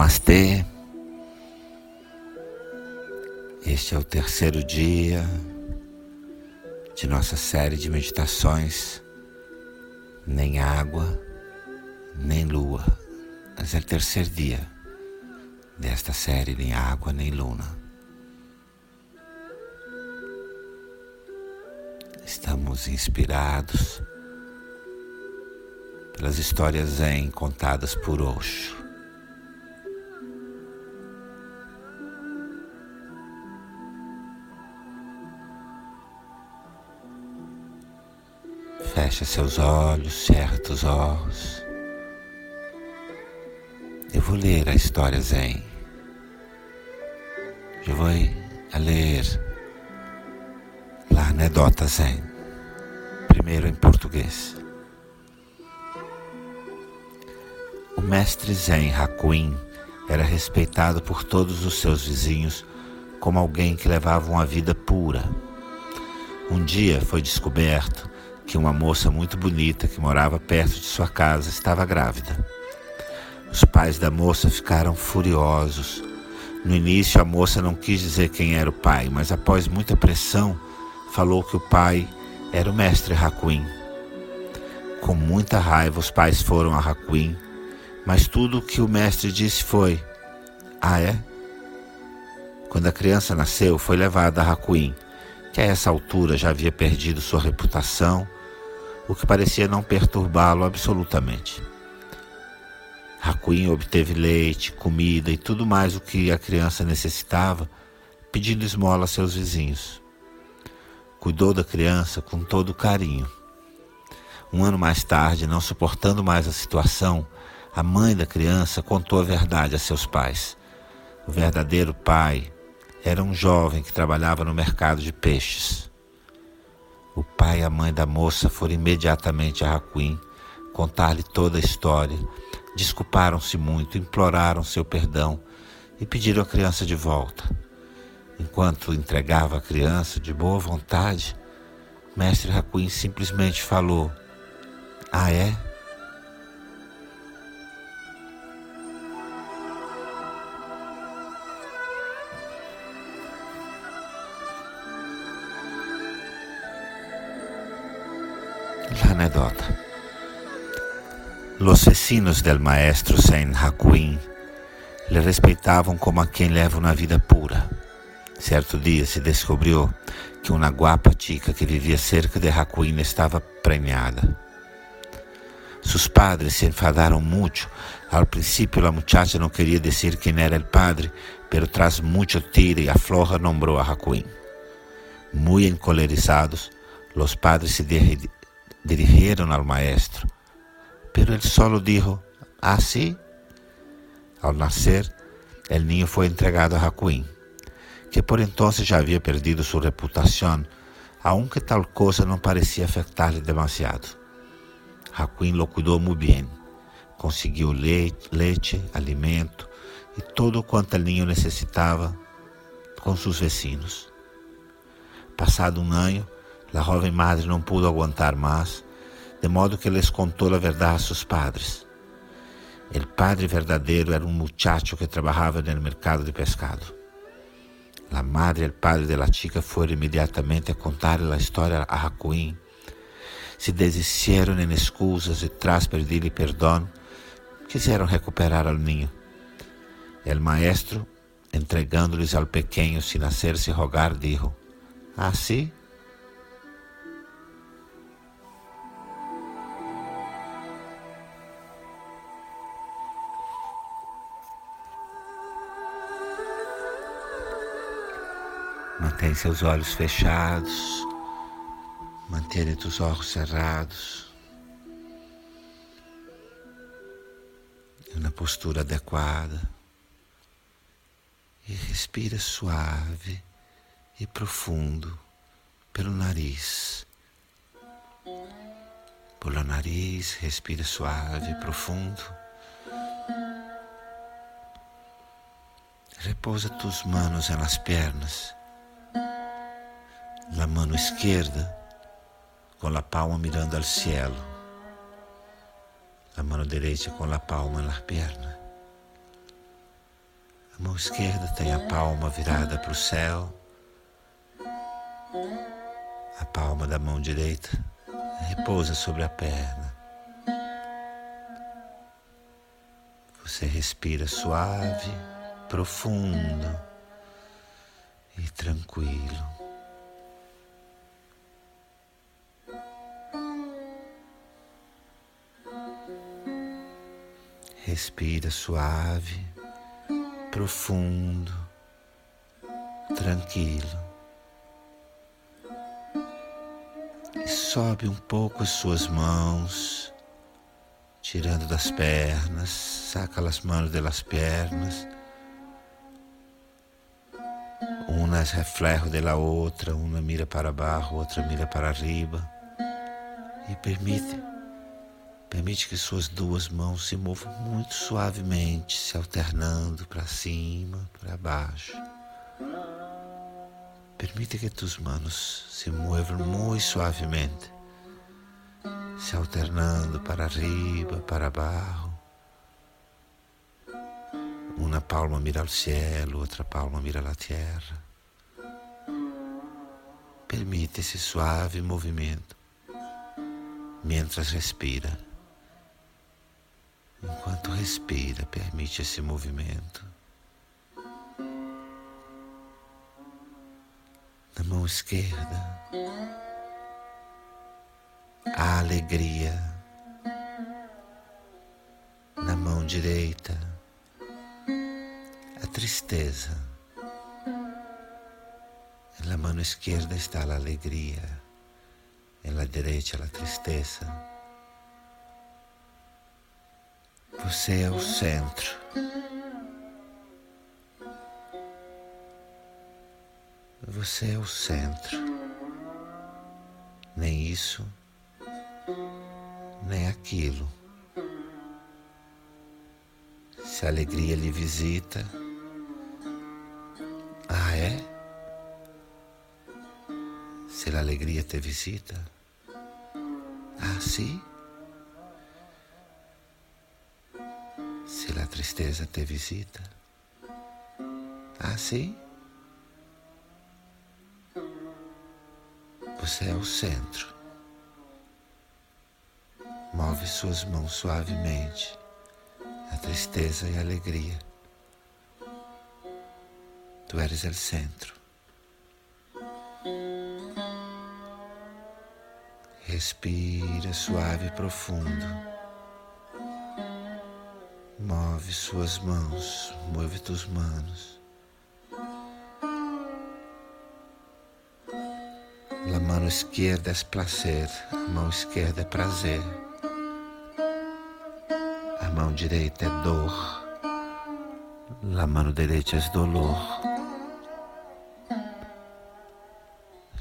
Namastê. Este é o terceiro dia de nossa série de meditações. Nem água, nem lua. Mas é o terceiro dia desta série, nem água, nem luna. Estamos inspirados pelas histórias zen contadas por Osho. Fecha seus olhos, cerra os olhos. Eu vou ler a história Zen. Eu vou a ler a anedota Zen. Primeiro em português. O mestre Zen Hakuin era respeitado por todos os seus vizinhos como alguém que levava uma vida pura. Um dia foi descoberto que uma moça muito bonita que morava perto de sua casa estava grávida. Os pais da moça ficaram furiosos. No início, a moça não quis dizer quem era o pai, mas após muita pressão, falou que o pai era o mestre Hakuin. Com muita raiva, os pais foram a Hakuin, mas tudo o que o mestre disse foi: Ah, é? Quando a criança nasceu, foi levada a Hakuin, que a essa altura já havia perdido sua reputação o que parecia não perturbá-lo absolutamente. Racuim obteve leite, comida e tudo mais o que a criança necessitava, pedindo esmola a seus vizinhos. Cuidou da criança com todo carinho. Um ano mais tarde, não suportando mais a situação, a mãe da criança contou a verdade a seus pais. O verdadeiro pai era um jovem que trabalhava no mercado de peixes. O pai e a mãe da moça foram imediatamente a Raquin contar-lhe toda a história. Desculparam-se muito, imploraram seu perdão e pediram a criança de volta. Enquanto entregava a criança de boa vontade, mestre Raquin simplesmente falou: Ah, é? Anedota. Los vecinos del maestro Saint Hakuin le respeitavam como a quem leva uma vida pura. Certo dia se descobriu que uma guapa chica que vivia cerca de Hakuin estava preñada. Sus padres se enfadaram muito. Al princípio, a muchacha não queria dizer quem era o padre, pero tras muito tira e afloja nombrou a Hakuin. Muy encolerizados, los padres se dirigieron al maestro, pero él solo dijo, así. Ah, Al nacer, el niño fue entregado a Jacuín, que por entonces ya había perdido su reputación, aunque tal cosa no parecía afectarle demasiado. Jacuín lo cuidó muy bien, consiguió leite, leche, alimento e todo quanto o niño necessitava com seus vecinos. Passado um ano, a jovem madre não pudo aguentar mais, de modo que les contou a verdade a seus padres. O padre verdadeiro era um muchacho que trabalhava no mercado de pescado. A madre e o padre de la chica foram imediatamente a contar a história a Jacuín. Se desistiram em excusas e, tras pedir-lhe perdão, quiseram recuperar al niño. El maestro, entregando-lhes ao pequeno sem hacerse rogar, dijo: Assim, ah, Mantém seus olhos fechados, mantenha os olhos cerrados, na postura adequada e respira suave e profundo pelo nariz. Pelo nariz, respira suave e profundo. Repousa tus manos nas pernas la mano izquierda con la palma mirando al cielo, la mano derecha con la palma en las piernas. A mão esquerda tem a palma virada para o céu. A palma da mão direita repousa sobre a perna. Você respira suave, profundo e tranquilo. Respira suave, profundo, tranquilo. E sobe um pouco as suas mãos, tirando das pernas, saca as mãos das pernas. Uma es reflejo outra, uma mira para abaixo, outra mira para arriba. E permite Permite que suas duas mãos se movam muito suavemente, se alternando para cima, para baixo. Permite que tus manos se movam muito suavemente, se alternando para arriba, para baixo. Uma palma mira ao cielo, outra palma mira à terra. Permite esse suave movimento mientras respira. Enquanto respira, permite esse movimento. Na mão esquerda, a alegria. Na mão direita, a tristeza. Na mão esquerda está a alegria, na direita a tristeza. Você é o centro. Você é o centro. Nem isso, nem aquilo. Se a alegria lhe visita, ah, é? Se a alegria te visita, ah, sim? Se a tristeza te visita. Assim, você é o centro. Move suas mãos suavemente, a tristeza e a alegria. Tu eres o centro. Respira suave e profundo. Move suas mãos, move tuas manos. A mão esquerda é prazer, a mão esquerda é prazer. A mão direita é dor, a mão direita é dolor.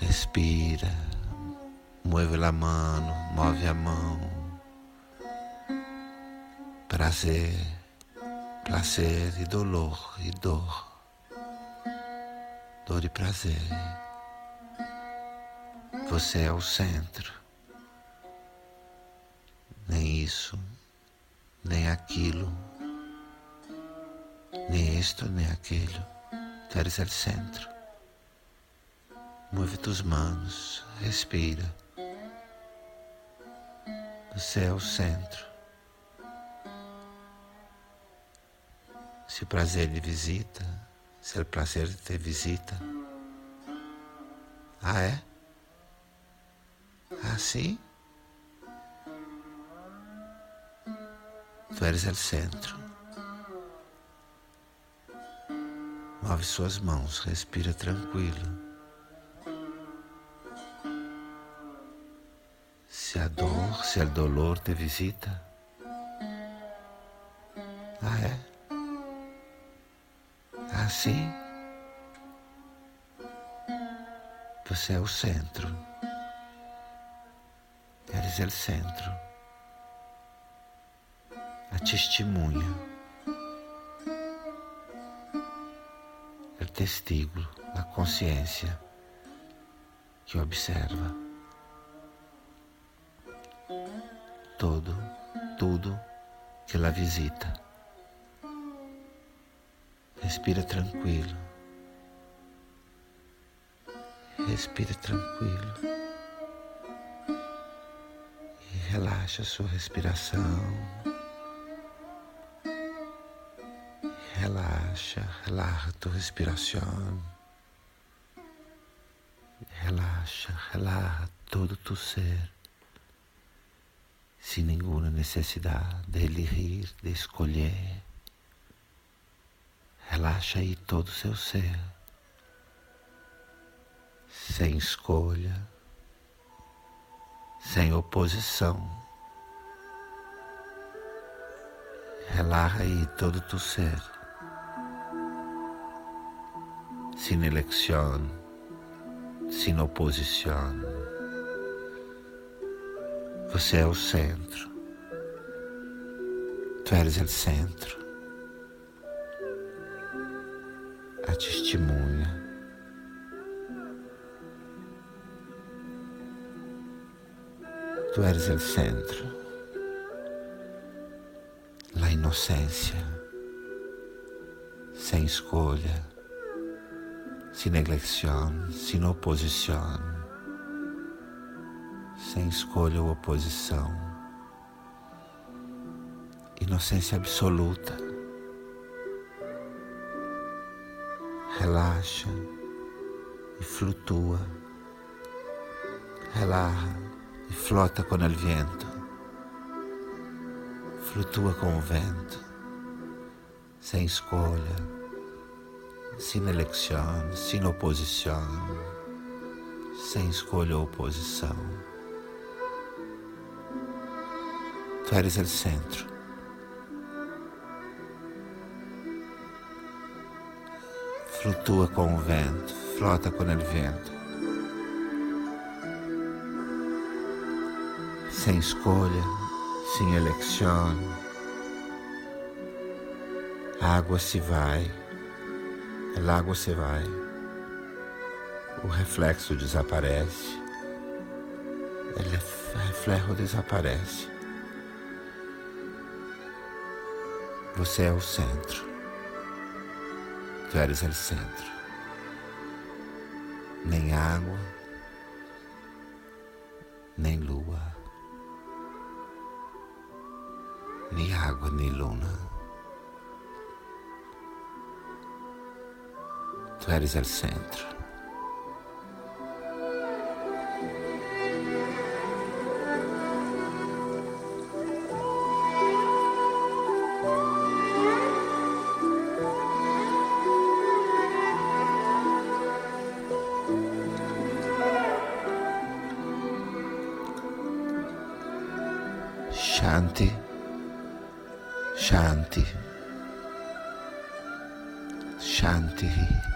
Respira, move a mão, move a mão prazer, prazer e dolor e dor, dor e prazer. Você é o centro. Nem isso, nem aquilo, nem isto, nem aquilo. Tu eres o centro. Move tus manos, respira. Você é o centro. Se o prazer lhe visita, se o prazer te visita. Ah, é? Ah, sim? Tu eres o centro. Move suas mãos, respira tranquilo. Se a dor, se o dolor te visita. Eres o centro. A testemunha. O testigo, a consciência que observa todo, tudo que ela visita. Respira tranquilo. Respira tranquilo. Relaxa a sua respiração. Relaxa, relaja tu respiração. Relaxa, relaja todo tu ser, sem nenhuma necessidade de elegir, de escolher. Relaxa aí todo o seu ser, sem escolha, sem oposição. Relaxa aí todo o teu ser, sem eleição, sem oposição. Você é o centro. Tu eres o centro. a testemunha. Tu eres o centro, a inocência, sem escolha, sem eleição, sem oposição, sem escolha ou oposição, inocência absoluta. relaxa e flutua, relaxa flota com o vento, flutua com o vento, sem escolha, sem eleição, sem oposição, sem escolha ou oposição. Tu eres o centro. flutua com o vento, flota com o vento. Sem escolha, sem eleição. A água se vai, a água se vai, o reflexo desaparece, o reflexo desaparece. Você é o centro. Tu eres o centro. Nem água, nem lua, nem água, nem luna. Tu eres o centro. Shanti, Shanti.